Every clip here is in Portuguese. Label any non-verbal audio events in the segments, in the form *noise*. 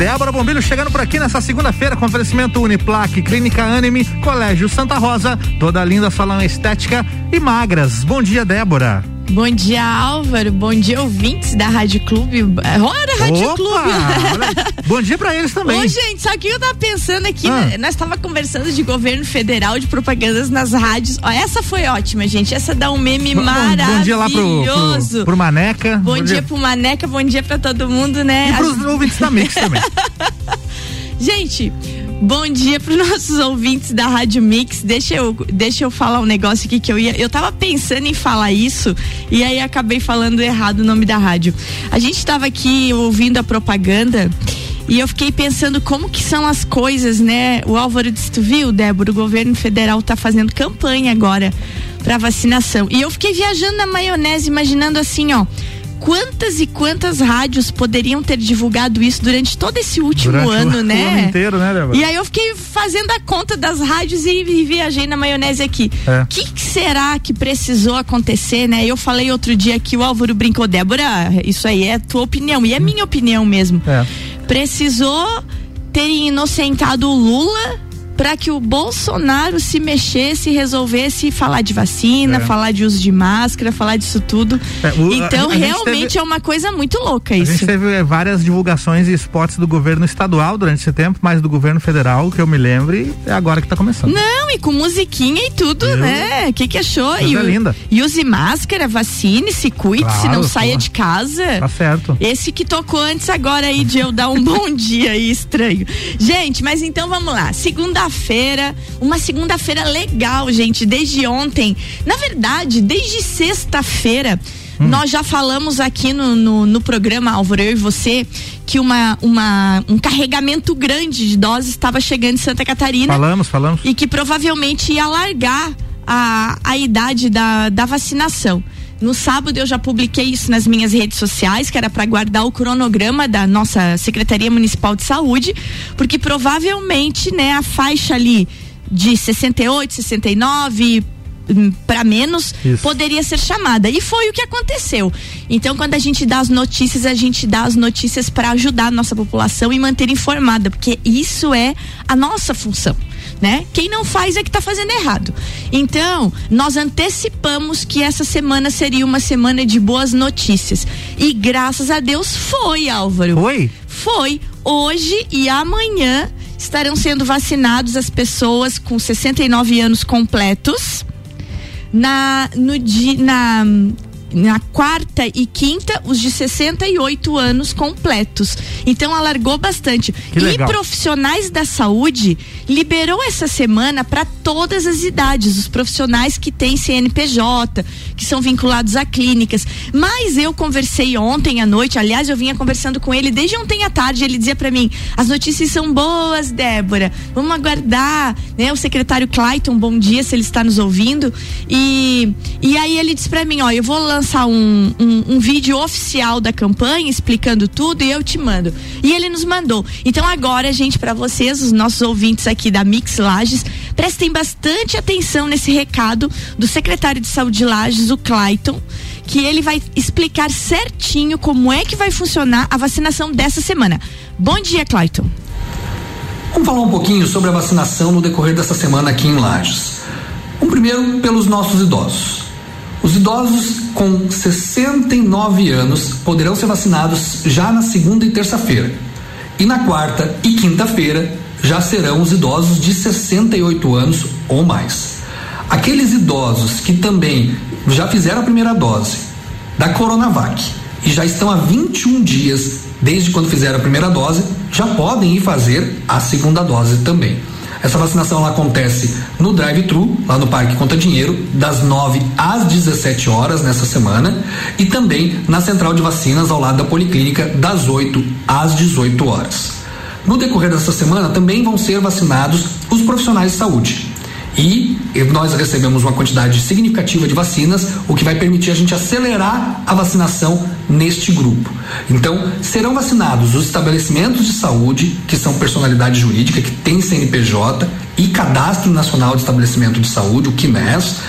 Débora Bombilho chegando por aqui nessa segunda-feira com oferecimento Uniplaque, Clínica Anime, Colégio Santa Rosa, toda linda salão estética e magras. Bom dia, Débora. Bom dia, Álvaro. Bom dia, ouvintes da Rádio Clube. Ora, Rádio Opa, Clube. Bom dia pra eles também. Ô, gente, só que eu tava pensando aqui, ah. né? nós tava conversando de governo federal, de propagandas nas rádios. Ó, essa foi ótima, gente. Essa dá um meme bom, maravilhoso. Bom dia lá pro, pro, pro Maneca. Bom, bom dia, dia pro Maneca, bom dia pra todo mundo, né? E pros As... ouvintes da Mix também. *laughs* gente, Bom dia para os nossos ouvintes da Rádio Mix. Deixa eu, deixa eu falar um negócio aqui que eu ia. Eu tava pensando em falar isso e aí acabei falando errado o nome da rádio. A gente estava aqui ouvindo a propaganda e eu fiquei pensando como que são as coisas, né? O Álvaro disse, tu viu, Débora, o governo federal tá fazendo campanha agora para vacinação. E eu fiquei viajando na maionese, imaginando assim, ó quantas e quantas rádios poderiam ter divulgado isso durante todo esse último durante ano, *laughs* o, né? O ano inteiro, né, Débora? E aí eu fiquei fazendo a conta das rádios e, e viajei na maionese aqui. O é. que, que, será que precisou acontecer, né? Eu falei outro dia que o Álvaro brincou, Débora, isso aí é tua opinião e é minha opinião mesmo. É. Precisou terem inocentado o Lula para que o Bolsonaro se mexesse, resolvesse falar de vacina, é. falar de uso de máscara, falar disso tudo. É, o, então, a, a realmente teve, é uma coisa muito louca isso. A gente teve é, várias divulgações e spots do governo estadual durante esse tempo, mas do governo federal, que eu me lembro, e é agora que está começando. Não, e com musiquinha e tudo, eu, né? O que que achou? E, é linda. e use máscara, vacine, se cuide, claro, se não saia de casa. Tá certo. Esse que tocou antes agora aí de eu dar um *laughs* bom dia aí estranho. Gente, mas então vamos lá. Segunda segunda-feira, uma segunda-feira legal, gente, desde ontem. Na verdade, desde sexta-feira. Hum. Nós já falamos aqui no, no, no, programa, Álvaro, eu e você, que uma, uma, um carregamento grande de doses estava chegando em Santa Catarina. Falamos, falamos. E que provavelmente ia alargar a, a idade da, da vacinação. No sábado eu já publiquei isso nas minhas redes sociais, que era para guardar o cronograma da nossa Secretaria Municipal de Saúde, porque provavelmente, né, a faixa ali de 68, 69 hum, para menos Isso. poderia ser chamada e foi o que aconteceu. Então, quando a gente dá as notícias, a gente dá as notícias para ajudar a nossa população e manter informada, porque isso é a nossa função né? Quem não faz é que está fazendo errado. Então, nós antecipamos que essa semana seria uma semana de boas notícias. E graças a Deus foi, Álvaro. Foi? Foi. Hoje e amanhã estarão sendo vacinados as pessoas com 69 anos completos. Na, no, na na quarta e quinta, os de 68 anos completos. Então alargou bastante. e profissionais da saúde liberou essa semana para todas as idades, os profissionais que têm CNPJ, que são vinculados a clínicas. Mas eu conversei ontem à noite, aliás, eu vinha conversando com ele desde ontem à tarde, ele dizia para mim: "As notícias são boas, Débora. Vamos aguardar", né? O secretário Clayton, bom dia se ele está nos ouvindo. E e aí ele disse para mim, ó, eu vou lançar um, um, um, vídeo oficial da campanha explicando tudo e eu te mando. E ele nos mandou. Então agora, gente, para vocês, os nossos ouvintes aqui da Mix Lages, prestem bastante atenção nesse recado do secretário de Saúde de Lages, o Clayton, que ele vai explicar certinho como é que vai funcionar a vacinação dessa semana. Bom dia, Clayton. Vamos falar um pouquinho sobre a vacinação no decorrer dessa semana aqui em Lages. Um primeiro pelos nossos idosos. Os idosos com 69 anos poderão ser vacinados já na segunda e terça-feira. E na quarta e quinta-feira já serão os idosos de 68 anos ou mais. Aqueles idosos que também já fizeram a primeira dose da Coronavac e já estão há 21 dias desde quando fizeram a primeira dose, já podem ir fazer a segunda dose também. Essa vacinação acontece no drive-thru, lá no Parque Conta Dinheiro, das 9 às 17 horas nessa semana, e também na central de vacinas ao lado da Policlínica, das 8 às 18 horas. No decorrer dessa semana também vão ser vacinados os profissionais de saúde. E nós recebemos uma quantidade significativa de vacinas, o que vai permitir a gente acelerar a vacinação neste grupo. Então, serão vacinados os estabelecimentos de saúde, que são personalidade jurídica, que tem CNPJ e Cadastro Nacional de Estabelecimento de Saúde, o QNES,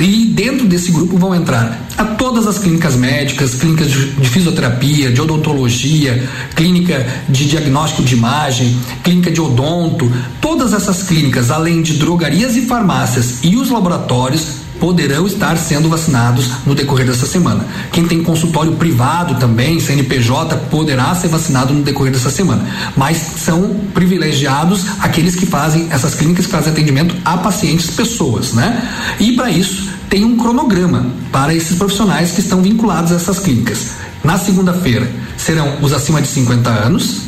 e dentro desse grupo vão entrar a todas as clínicas médicas, clínicas de, fisioterapia, de odontologia, clínica de diagnóstico de imagem, clínica de odonto, todas essas clínicas, além de drogarias e farmácias e os laboratórios, poderão estar sendo vacinados no decorrer dessa semana. Quem tem consultório privado também, CNPJ, poderá ser vacinado no decorrer dessa semana. Mas são privilegiados aqueles que fazem, essas clínicas que fazem atendimento a pacientes pessoas, né? E para isso tem um cronograma para esses profissionais que estão vinculados a essas clínicas. Na segunda-feira serão os acima de 50 anos,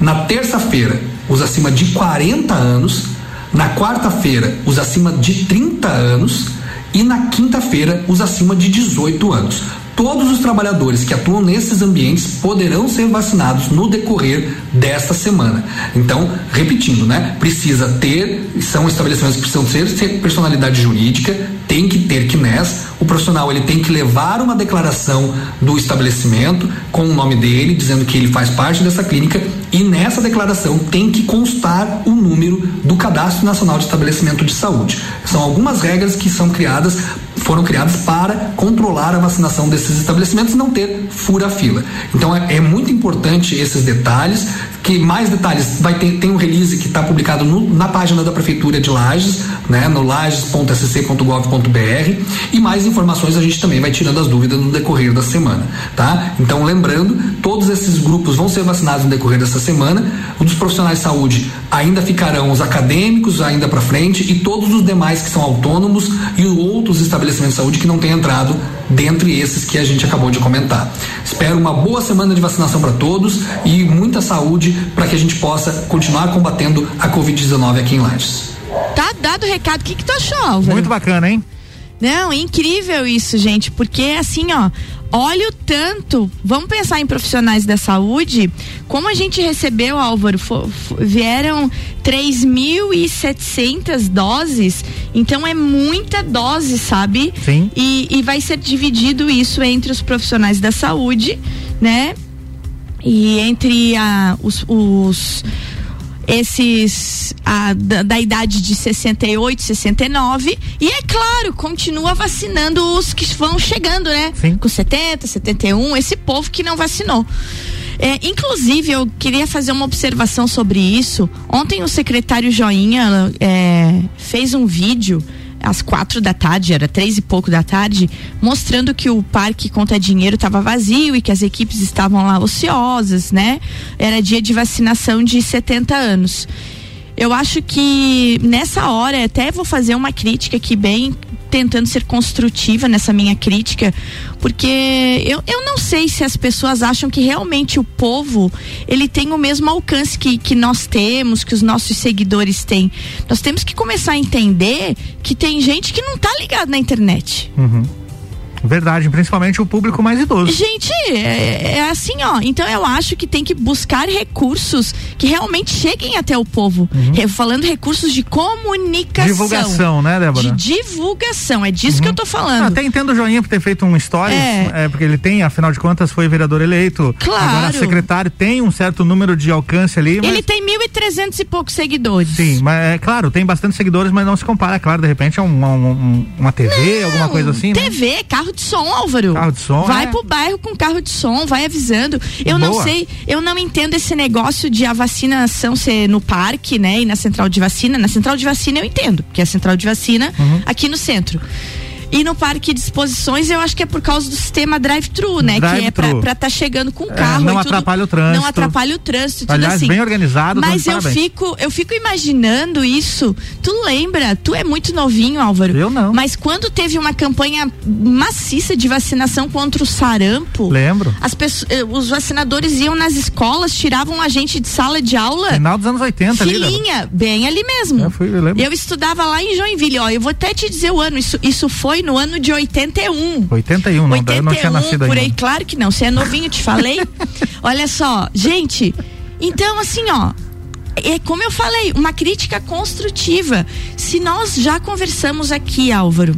na terça-feira os acima de 40 anos, na quarta-feira os acima de 30 anos e na quinta-feira os acima de 18 anos. Todos os trabalhadores que atuam nesses ambientes poderão ser vacinados no decorrer desta semana. Então, repetindo, né? Precisa ter, são estabelecimentos que precisam ser, ser personalidade jurídica, tem que ter KNES, o profissional ele tem que levar uma declaração do estabelecimento com o nome dele, dizendo que ele faz parte dessa clínica e nessa declaração tem que constar o número do Cadastro Nacional de Estabelecimento de Saúde. São algumas regras que são criadas foram criadas para controlar a vacinação desses estabelecimentos e não ter fura-fila. Então é, é, muito importante esses detalhes. Que mais detalhes vai ter tem um release que está publicado no, na página da prefeitura de Lages, né, no lages.sc.gov.br e mais informações a gente também vai tirando as dúvidas no decorrer da semana, tá? Então lembrando, todos esses grupos vão ser vacinados no decorrer dessa semana. Os profissionais de saúde ainda ficarão os acadêmicos ainda para frente e todos os demais que são autônomos e outros estabelecimentos de saúde que não têm entrado dentre esses que a gente acabou de comentar. Espero uma boa semana de vacinação para todos e muita saúde para que a gente possa continuar combatendo a Covid-19 aqui em Lages. Tá dado o recado. O que, que tu achou, Álvaro? Muito bacana, hein? Não, incrível isso, gente, porque assim, ó, olha o tanto. Vamos pensar em profissionais da saúde. Como a gente recebeu, Álvaro, vieram 3.700 doses. Então é muita dose, sabe? Sim. E, e vai ser dividido isso entre os profissionais da saúde, né? E entre a, os, os esses da, da, idade de 68, 69 e é claro, continua vacinando os que vão chegando, né? Sim. Com 70, 71, esse povo que não vacinou. É, inclusive, eu queria fazer uma observação sobre isso. Ontem o secretário Joinha é, fez um vídeo às quatro da tarde, era três e pouco da tarde, mostrando que o parque Conta Dinheiro estava vazio e que as equipes estavam lá ociosas, né? Era dia de vacinação de 70 anos. Eu acho que nessa hora, até vou fazer uma crítica aqui bem tentando ser construtiva nessa minha crítica, porque eu, eu não sei se as pessoas acham que realmente o povo ele tem o mesmo alcance que, que nós temos, que os nossos seguidores têm. Nós temos que começar a entender que tem gente que não tá ligado na internet. Uhum. Verdade, principalmente o público mais idoso. Gente, é, é, assim, ó. Então eu acho que tem que buscar recursos que realmente cheguem até o povo. Uhum. Falando recursos de comunicação. Divulgação, né, Débora? De divulgação, é disso uhum. que eu tô falando. Ah, até entendo o Joinha por ter feito um stories, é. é. porque ele tem, afinal de contas, foi vereador eleito. Claro. Agora secretário tem um certo número de alcance ali. Mas... Ele tem mil e trezentos e poucos seguidores. Sim, mas é claro, tem bastante seguidores, mas não se compara, claro, de repente é uma, uma, uma TV, não, alguma coisa assim. TV, né? carro de som, Álvaro. Carro de som. Vai é. pro bairro com carro de som, vai avisando. Eu Boa. não sei, eu não entendo esse negócio de a vacinação ser no parque, né? E na central de vacina. Na central de vacina eu entendo, que é a central de vacina uhum. aqui no centro. E no parque de exposições, eu acho que é por causa do sistema drive-thru, né? Drive que é pra estar tá chegando com o é, carro. É, não atrapalha o trânsito. Não atrapalha o trânsito, tudo Aliás, assim. bem organizado. Mas eu fico, eu fico imaginando isso. Tu lembra? Tu é muito novinho, Álvaro. Eu não. Mas quando teve uma campanha maciça de vacinação contra o sarampo. Lembro. As pessoas, eh, os vacinadores iam nas escolas, tiravam a gente de sala de aula. Final dos anos 80 Filinha, ali, bem ali mesmo. Eu, fui, eu, lembro. eu estudava lá em Joinville, ó. Eu vou até te dizer o ano. Isso, isso foi no ano de 81. 81, não, 81, eu não tinha nascido por aí, claro que não. Você é novinho, te falei. *laughs* Olha só, gente. Então, assim, ó. É como eu falei, uma crítica construtiva. Se nós já conversamos aqui, Álvaro,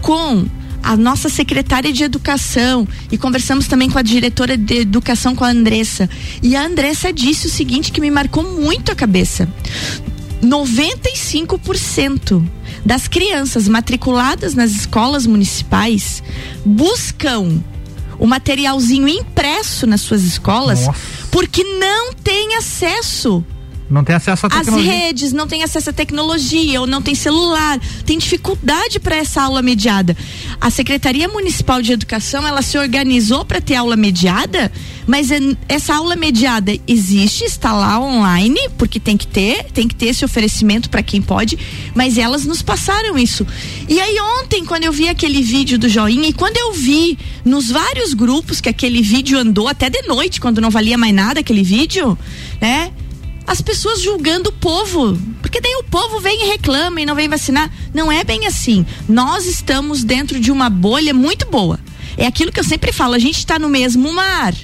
com a nossa secretária de educação e conversamos também com a diretora de educação com a Andressa. E a Andressa disse o seguinte que me marcou muito a cabeça. 95% das crianças matriculadas nas escolas municipais buscam o materialzinho impresso nas suas escolas Nossa. porque não tem acesso não tem acesso à tecnologia. As redes não tem acesso à tecnologia, ou não tem celular, tem dificuldade para essa aula mediada. A Secretaria Municipal de Educação, ela se organizou para ter aula mediada, mas é, essa aula mediada existe, está lá online, porque tem que ter, tem que ter esse oferecimento para quem pode, mas elas nos passaram isso. E aí ontem, quando eu vi aquele vídeo do joinha, e quando eu vi nos vários grupos que aquele vídeo andou até de noite, quando não valia mais nada aquele vídeo, né? As pessoas julgando o povo. Porque daí o povo vem e reclama e não vem vacinar. Não é bem assim. Nós estamos dentro de uma bolha muito boa. É aquilo que eu sempre falo, a gente está no mesmo mar.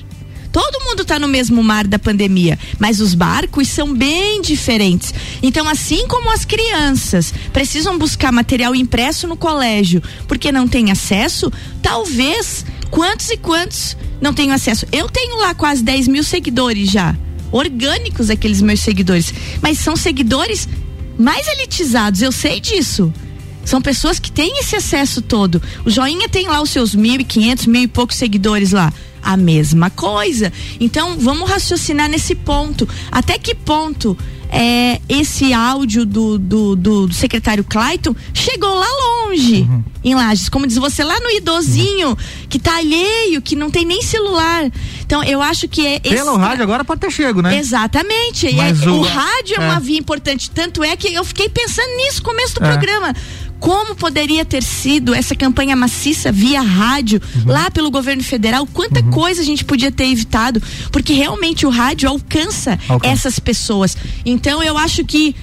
Todo mundo está no mesmo mar da pandemia, mas os barcos são bem diferentes. Então, assim como as crianças precisam buscar material impresso no colégio porque não tem acesso, talvez quantos e quantos não tenham acesso. Eu tenho lá quase 10 mil seguidores já orgânicos aqueles meus seguidores, mas são seguidores mais elitizados, eu sei disso. São pessoas que têm esse acesso todo. O Joinha tem lá os seus mil e quinhentos, mil e poucos seguidores lá. A mesma coisa. Então, vamos raciocinar nesse ponto. Até que ponto é, esse áudio do, do, do, do, secretário Clayton chegou lá longe, uhum. em Lages. Como diz você, lá no idosinho, uhum. que tá alheio, que não tem nem celular. Então, eu acho que é. Pelo rádio agora pode ter chego, né? Exatamente. É, o, o, rádio é, é uma via importante. Tanto é que eu fiquei pensando nisso no começo do é. programa como poderia ter sido essa campanha maciça via rádio uhum. lá pelo governo federal, quanta uhum. coisa a gente podia ter evitado, porque realmente o rádio alcança, alcança. essas pessoas. Então eu acho que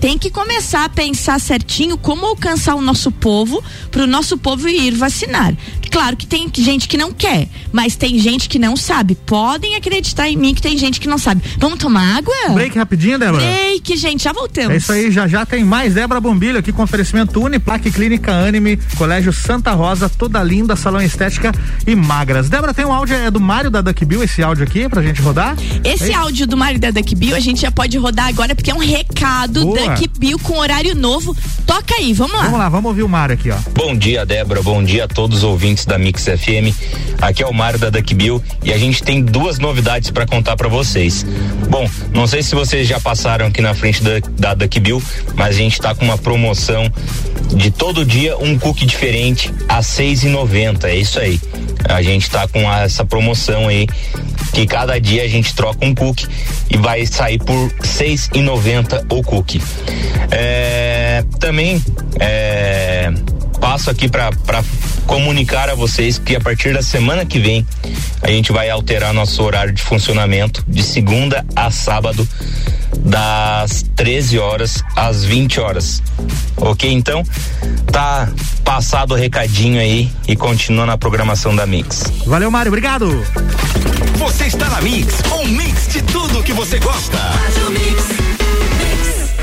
tem que começar a pensar certinho como alcançar o nosso povo para o nosso povo ir vacinar. Claro que tem gente que não quer, mas tem gente que não sabe. Podem acreditar em mim que tem gente que não sabe. Vamos tomar água? Break rapidinho, Débora. Break, gente, já voltamos. É isso aí, já já tem mais Débora Bombilho aqui com oferecimento Uniplaque Clínica Anime, Colégio Santa Rosa, toda linda, salão estética e magras. Débora, tem um áudio é do Mário da Duck Bill, esse áudio aqui pra gente rodar? Esse é áudio do Mário da Duck Bill a gente já pode rodar agora porque é um recado Boa. Duck Bill com horário novo. Toca aí, vamos lá. Vamos lá, vamos ouvir o Mário aqui, ó. Bom dia, Débora, bom dia a todos os ouvintes da Mix FM. Aqui é o Mário da Duck Bill e a gente tem duas novidades para contar para vocês. Bom, não sei se vocês já passaram aqui na frente da, da Duck Bill, mas a gente está com uma promoção de todo dia um cookie diferente a seis e noventa. É isso aí. A gente está com essa promoção aí que cada dia a gente troca um cookie e vai sair por seis e noventa o cookie. É, também é, passo aqui para comunicar a vocês que a partir da semana que vem a gente vai alterar nosso horário de funcionamento de segunda a sábado das 13 horas às 20 horas. OK? Então, tá passado o recadinho aí e continua na programação da Mix. Valeu, Mário, obrigado. Você está na Mix, um mix de tudo que você gosta.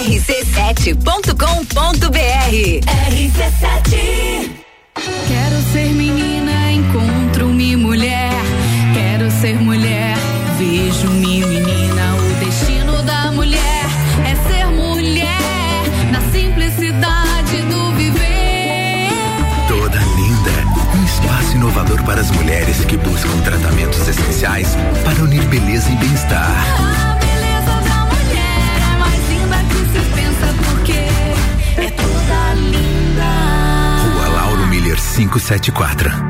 rc7.com.br RC7 Quero ser menina, encontro-me mulher. Quero ser mulher, vejo-me menina. O destino da mulher é ser mulher, na simplicidade do viver. Toda linda, um espaço inovador para as mulheres que buscam tratamentos essenciais para unir beleza e bem-estar. Ah, 574.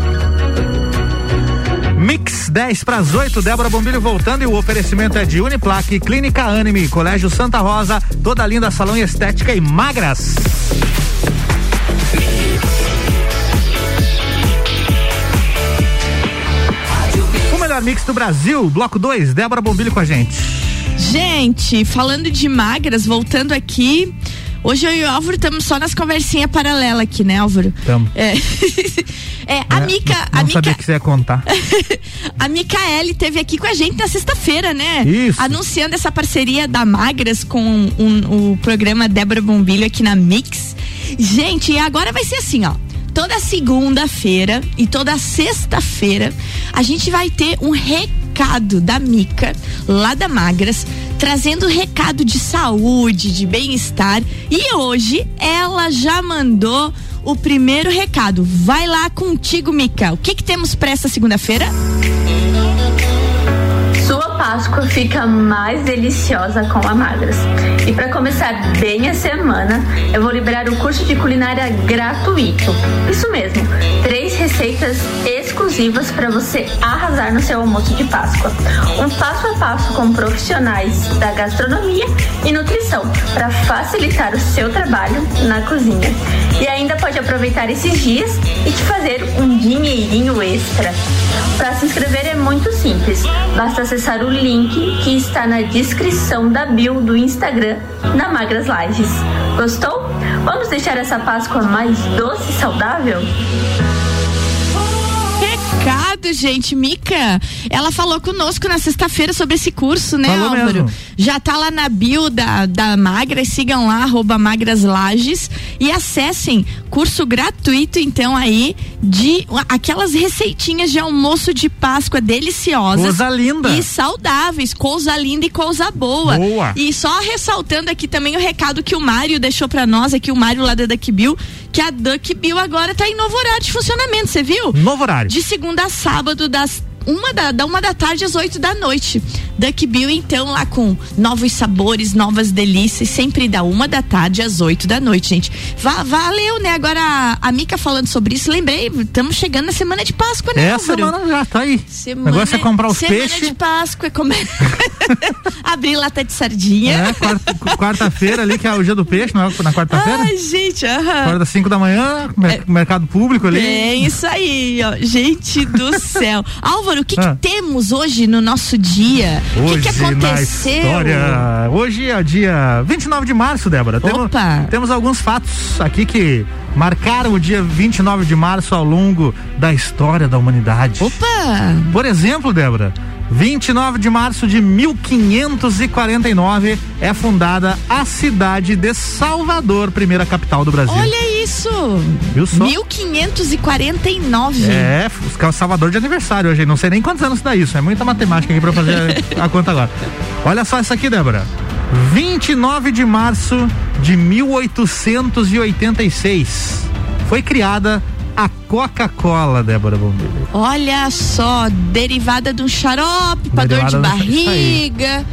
Mix 10 para as 8, Débora Bombilho voltando e o oferecimento é de Uniplaque, Clínica Anime, Colégio Santa Rosa, toda linda salão e estética e magras. O melhor mix do Brasil, bloco 2, Débora Bombilho com a gente. Gente, falando de magras, voltando aqui. Hoje eu e o Álvaro estamos só nas conversinhas paralelas aqui, né, Álvaro? Estamos. É. *laughs* é, a É, Mica. Não a Mica, que você ia contar. *laughs* a Micaele teve aqui com a gente na sexta-feira, né? Isso. Anunciando essa parceria da Magras com um- o programa Débora Bombilho aqui na Mix. Gente, e agora vai ser assim, ó. Toda segunda-feira e toda sexta-feira a gente vai ter um recado da Mica, lá da Magras, trazendo recado de saúde, de bem-estar. E hoje ela já mandou o primeiro recado. Vai lá contigo, Mica. O que, que temos para essa segunda-feira? Páscoa fica mais deliciosa com a Magras. E para começar bem a semana, eu vou liberar o curso de culinária gratuito. Isso mesmo, três receitas exclusivas para você arrasar no seu almoço de Páscoa. Um passo a passo com profissionais da gastronomia e nutrição para facilitar o seu trabalho na cozinha. E ainda pode aproveitar esses dias e te fazer um dinheirinho extra. Para se inscrever é muito simples, basta acessar o link que está na descrição da bio do Instagram na Magras Lages. Gostou? Vamos deixar essa Páscoa mais doce e saudável? Recado, gente. Mica, ela falou conosco na sexta-feira sobre esse curso, né, Falou Álvaro? mesmo. Já tá lá na bio da, da Magras, sigam lá, arroba Magras Lages e acessem curso gratuito, então, aí, de aquelas receitinhas de almoço de Páscoa deliciosas. Coisa linda. E saudáveis, coisa linda e coisa boa. Boa. E só ressaltando aqui também o recado que o Mário deixou pra nós, aqui o Mário lá da Duck Bill, que a Duck Bill agora tá em novo horário de funcionamento, você viu? Novo horário. De segunda a sábado, das uma da, da uma da tarde às 8 da noite. Duck Bill, então, lá com novos sabores, novas delícias, sempre da uma da tarde às 8 da noite, gente. Va- valeu, né? Agora a, Mica falando sobre isso, lembrei, estamos chegando na semana de Páscoa, né? Essa Álvaro? semana já tá aí. Semana, o negócio é comprar os semana peixes. de Páscoa, é comer. *laughs* Abrir lata de sardinha. É, quarta- quarta-feira ali, que é o dia do peixe, não é na quarta-feira? Ai, gente, aham. Acorda às 5 da manhã, mer- mercado público ali. É isso aí, ó. Gente do céu. Álvaro, *laughs* o que, que Ah. temos hoje no nosso dia? O que, que aconteceu? história. Hoje é dia 29 de março, Débora. Temos, Opa. temos alguns fatos aqui que marcaram o dia 29 de março ao longo da história da humanidade. Opa! Por exemplo, Débora, 29 de março de 1549 é fundada a cidade de Salvador, primeira capital do Brasil. Olha isso! Viu só? 1549. É, os Salvador de aniversário hoje. Não sei nem quantos anos dá isso. É muita matemática aqui pra eu fazer a conta agora. Olha só isso aqui, Débora. 29 de março de 1886 foi criada a Coca-Cola, Débora Bombilho. Olha só, derivada de um xarope pra dor de barriga.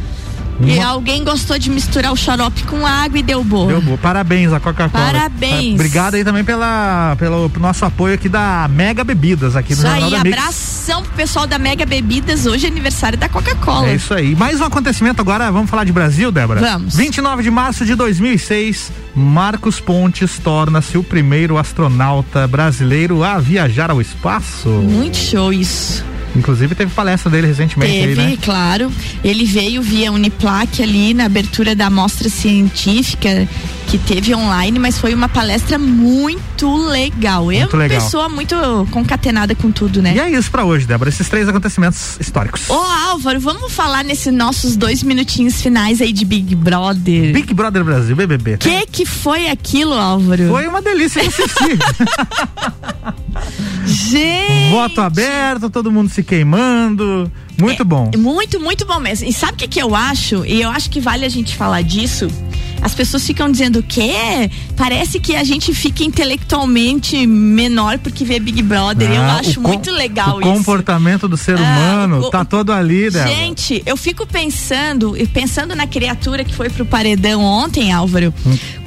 E Uma- alguém gostou de misturar o xarope com água e deu boa. Deu boa. Parabéns a Coca-Cola. Parabéns. Obrigado aí também pela, pelo nosso apoio aqui da Mega Bebidas aqui no Isso Jornal aí, da Mix. abração pro pessoal da Mega Bebidas, hoje é aniversário da Coca-Cola. É isso aí. Mais um acontecimento agora, vamos falar de Brasil, Débora? Vamos. 29 de março de 2006, Marcos Pontes torna-se o primeiro astronauta brasileiro a viajar ao espaço. Muito show isso. Inclusive teve palestra dele recentemente Teve, aí, né? claro. Ele veio via Uniplac ali na abertura da mostra científica que teve online, mas foi uma palestra muito legal. Eu, Muito legal. pessoa muito concatenada com tudo, né? E é isso pra hoje, Débora, esses três acontecimentos históricos. Ô Álvaro, vamos falar nesses nossos dois minutinhos finais aí de Big Brother. Big Brother Brasil, BBB. O que que foi aquilo, Álvaro? Foi uma delícia de assistir. *laughs* Gente! Voto aberto, todo mundo se queimando. Muito bom. Muito, muito bom mesmo. E sabe o que, que eu acho? E eu acho que vale a gente falar disso. As pessoas ficam dizendo que parece que a gente fica intelectualmente menor porque vê Big Brother. eu Ah, acho o com- muito legal o isso. comportamento do ser Ah, humano o- tá todo ali, Débora. Gente, eu fico pensando, e pensando na criatura que foi pro paredão ontem, Álvaro.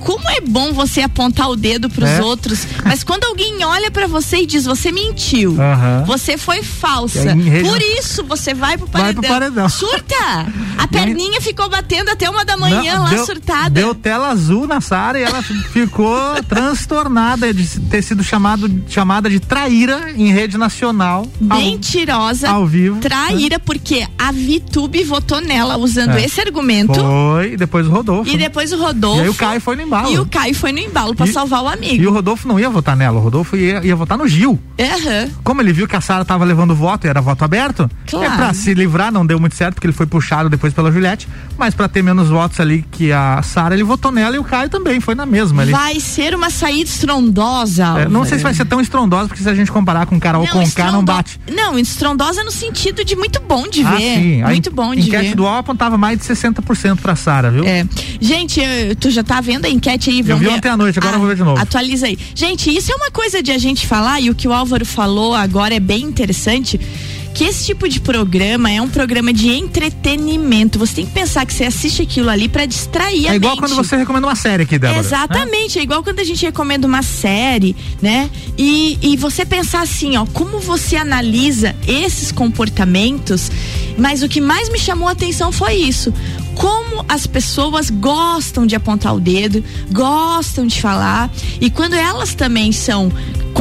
Como é bom você apontar o dedo pros Hum. É. outros, mas quando alguém olha pra você e diz, você mentiu, Aham. você foi falsa, aí, por isso você vai pro Vai paredão. pro paredão. Surta! *laughs* A perninha ficou batendo até uma da manhã Não, lá deu, surtada. Deu tela azul na Sara e ela ficou *laughs* transtornada de ter sido chamado, chamada de traíra em rede nacional. ao- Mentirosa, Ao, vivo. traíra, porque a VTube votou nela usando É. esse argumento. Foi, e depois o Rodolfo. E depois o Rodolfo. E aí o Caio foi no embalo. E o Caio foi no embalo pra E- salvar o amigo. E o Rodolfo não ia votar nela, o Rodolfo ia, ia votar no Gil. Aham. Como ele viu que a Sara tava levando voto e era voto aberto, Claro. é pra se livrar, não deu muito certo, porque ele foi puxado depois pela Juliette, mas pra ter menos votos ali que a Sara, ele votou nela e o Caio também, foi na mesma ali. Vai ser uma saída estrondosa. É, não sei se vai ser tão estrondosa, porque se a gente comparar com Carol Conká, não estrondo- bate. Não, estrondosa no sentido de muito bom de Ah, ver. sim. Muito bom de enquete ver. do UOL apontava mais de 60% pra Sara, viu? É. Gente, tu já tá vendo a enquete aí? Eu Vamos vi ver. ontem à noite, agora eu vou ver de novo. Atualiza aí. Gente, isso é uma coisa de a gente falar, e o que o Álvaro falou agora é bem interessante. Que esse tipo de programa é um programa de entretenimento. Você tem que pensar que você assiste aquilo ali pra distrair a É igual mente. quando você recomenda uma série aqui, Débora. Exatamente, é igual quando a gente recomenda uma série, né? E, e você pensar assim, ó, como você analisa esses comportamentos, mas o que mais me chamou a atenção foi isso. Como as pessoas gostam de apontar o dedo, gostam de falar, e quando elas também são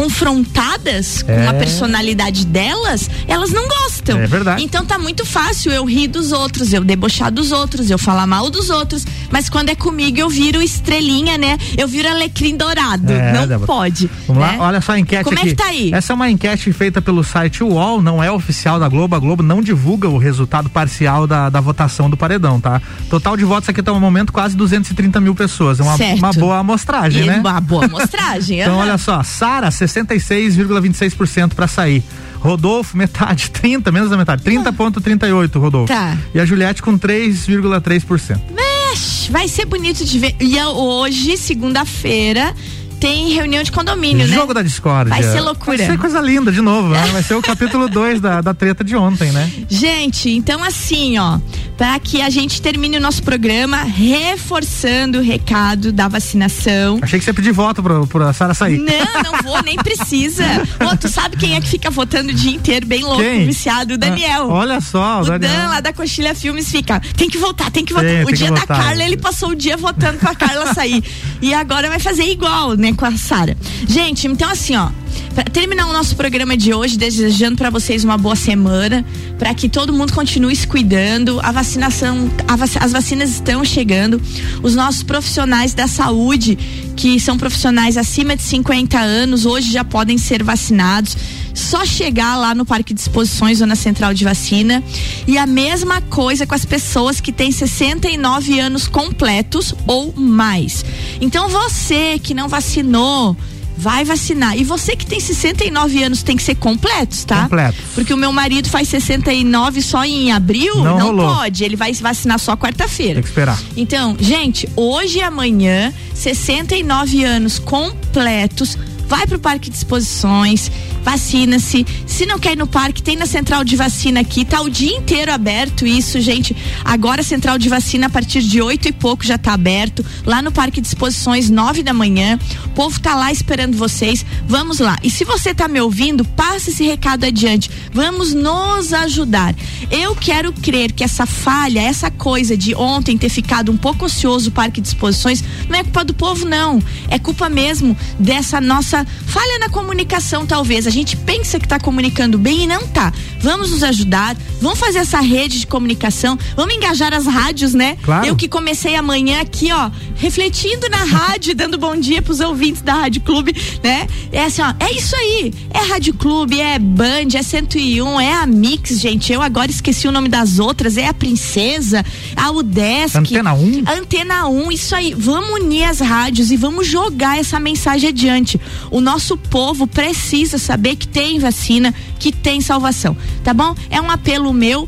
confrontadas com É. a personalidade delas, elas não gostam. É verdade. Então tá muito fácil eu rir dos outros, eu debochar dos outros, eu falar mal dos outros, mas quando é comigo eu viro estrelinha, né? Eu viro alecrim dourado. É, não Débora. pode. Vamos né? lá, olha só a enquete Como aqui. é que tá aí? Essa é uma enquete feita pelo site UOL, não é oficial da Globo. A Globo não divulga o resultado parcial da, da votação do paredão, tá? Total de votos aqui até o momento quase 230 mil pessoas. É uma, uma boa amostragem, E né? Uma boa amostragem. *laughs* Então, olha só, Sara, 66,26% pra sair. Rodolfo, metade, *laughs* 30, menos da metade, 30,38, Rodolfo. Tá. E a Juliette com 3,3%. Mexe, vai ser bonito de ver. E a- hoje, segunda-feira, tem reunião de condomínio, né? Jogo da discórdia. Vai ser loucura. Vai ser coisa linda de novo, né? Vai ser o capítulo *laughs* 2 da, da treta de ontem, né? Gente, então assim, ó, para que a gente termine o nosso programa reforçando o recado da vacinação. Achei que você ia pedir voto pra, pra Sara sair. Não, não vou, nem *laughs* precisa. Ô, tu sabe quem é que fica votando o dia inteiro, bem louco, Quem? viciado? O Daniel. Ah, olha só, o o Daniel. Dan lá da Coxilha Filmes fica, tem que voltar, tem que voltar. Tem, o tem dia da. Carla, ele passou o dia votando pra Carla sair. E agora vai fazer igual, né, com a Sara. Gente, então assim, ó, pra terminar o nosso programa de hoje, desejando pra vocês uma boa semana, pra que todo mundo continue se cuidando, a vacinação, a vac- as vacinas estão chegando, os nossos profissionais da saúde, que são profissionais acima de 50 anos, hoje já podem ser vacinados. Só chegar lá no Parque de Exposições, Zona Central de Vacina. E a mesma coisa com as pessoas que têm 69 anos completos ou mais. Então você que não vacinou, vai vacinar. E você que tem 69 anos tem que ser completos, tá? Completos. Porque o meu marido faz 69 só em abril, Não não, pode. Ele vai se vacinar só quarta-feira. Tem que esperar. Então, gente, hoje e amanhã, 69 anos completos, vai pro Parque de Exposições, vacina-se. Se não quer ir no parque, tem na central de vacina aqui, tá o dia inteiro aberto isso, gente. Agora a central de vacina a partir de oito e pouco já tá aberto, lá no Parque de Exposições, nove da manhã. O povo tá lá esperando vocês. Vamos lá. E se você tá me ouvindo, passe esse recado adiante. Vamos nos ajudar. Eu quero crer que essa falha, essa coisa de ontem ter ficado um pouco ocioso o Parque de Exposições, não é culpa do povo, não. É culpa mesmo dessa nossa falha na comunicação, talvez. A gente pensa que está comunicando bem e não tá. Vamos nos ajudar, vamos fazer essa rede de comunicação, vamos engajar as rádios, né? Claro. Eu que comecei amanhã aqui, ó, refletindo na rádio, *laughs* dando bom dia pros ouvintes da Rádio Clube, né? É assim, ó, é isso aí. É Rádio Clube, é Band, é 101, é a Mix, gente. Eu agora esqueci o nome das outras, é a Princesa, a Udesc. Antena 1? Antena 1, isso aí. Vamos unir as rádios e vamos jogar essa mensagem adiante. O nosso povo precisa saber que tem vacina, que tem salvação, tá bom? É um apelo meu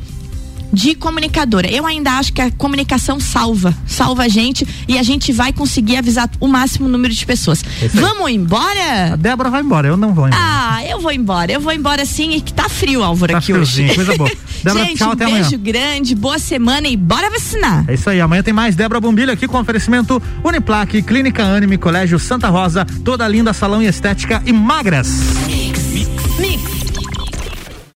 de comunicadora. Eu ainda acho que a comunicação salva, salva a gente e a gente vai conseguir avisar o máximo número de pessoas. Vamos embora? A Débora vai embora, eu não vou embora. Ah, eu vou embora. Eu vou embora sim e que tá frio, Álvaro, Tá aqui hoje. friozinho, coisa boa. *laughs* Débora, gente, tchau, um até beijo amanhã. grande, boa semana e bora vacinar. É isso aí, amanhã tem mais Débora Bombilho aqui com oferecimento Uniplaque, Clínica Anime, Colégio Santa Rosa, toda linda salão e estética e magras.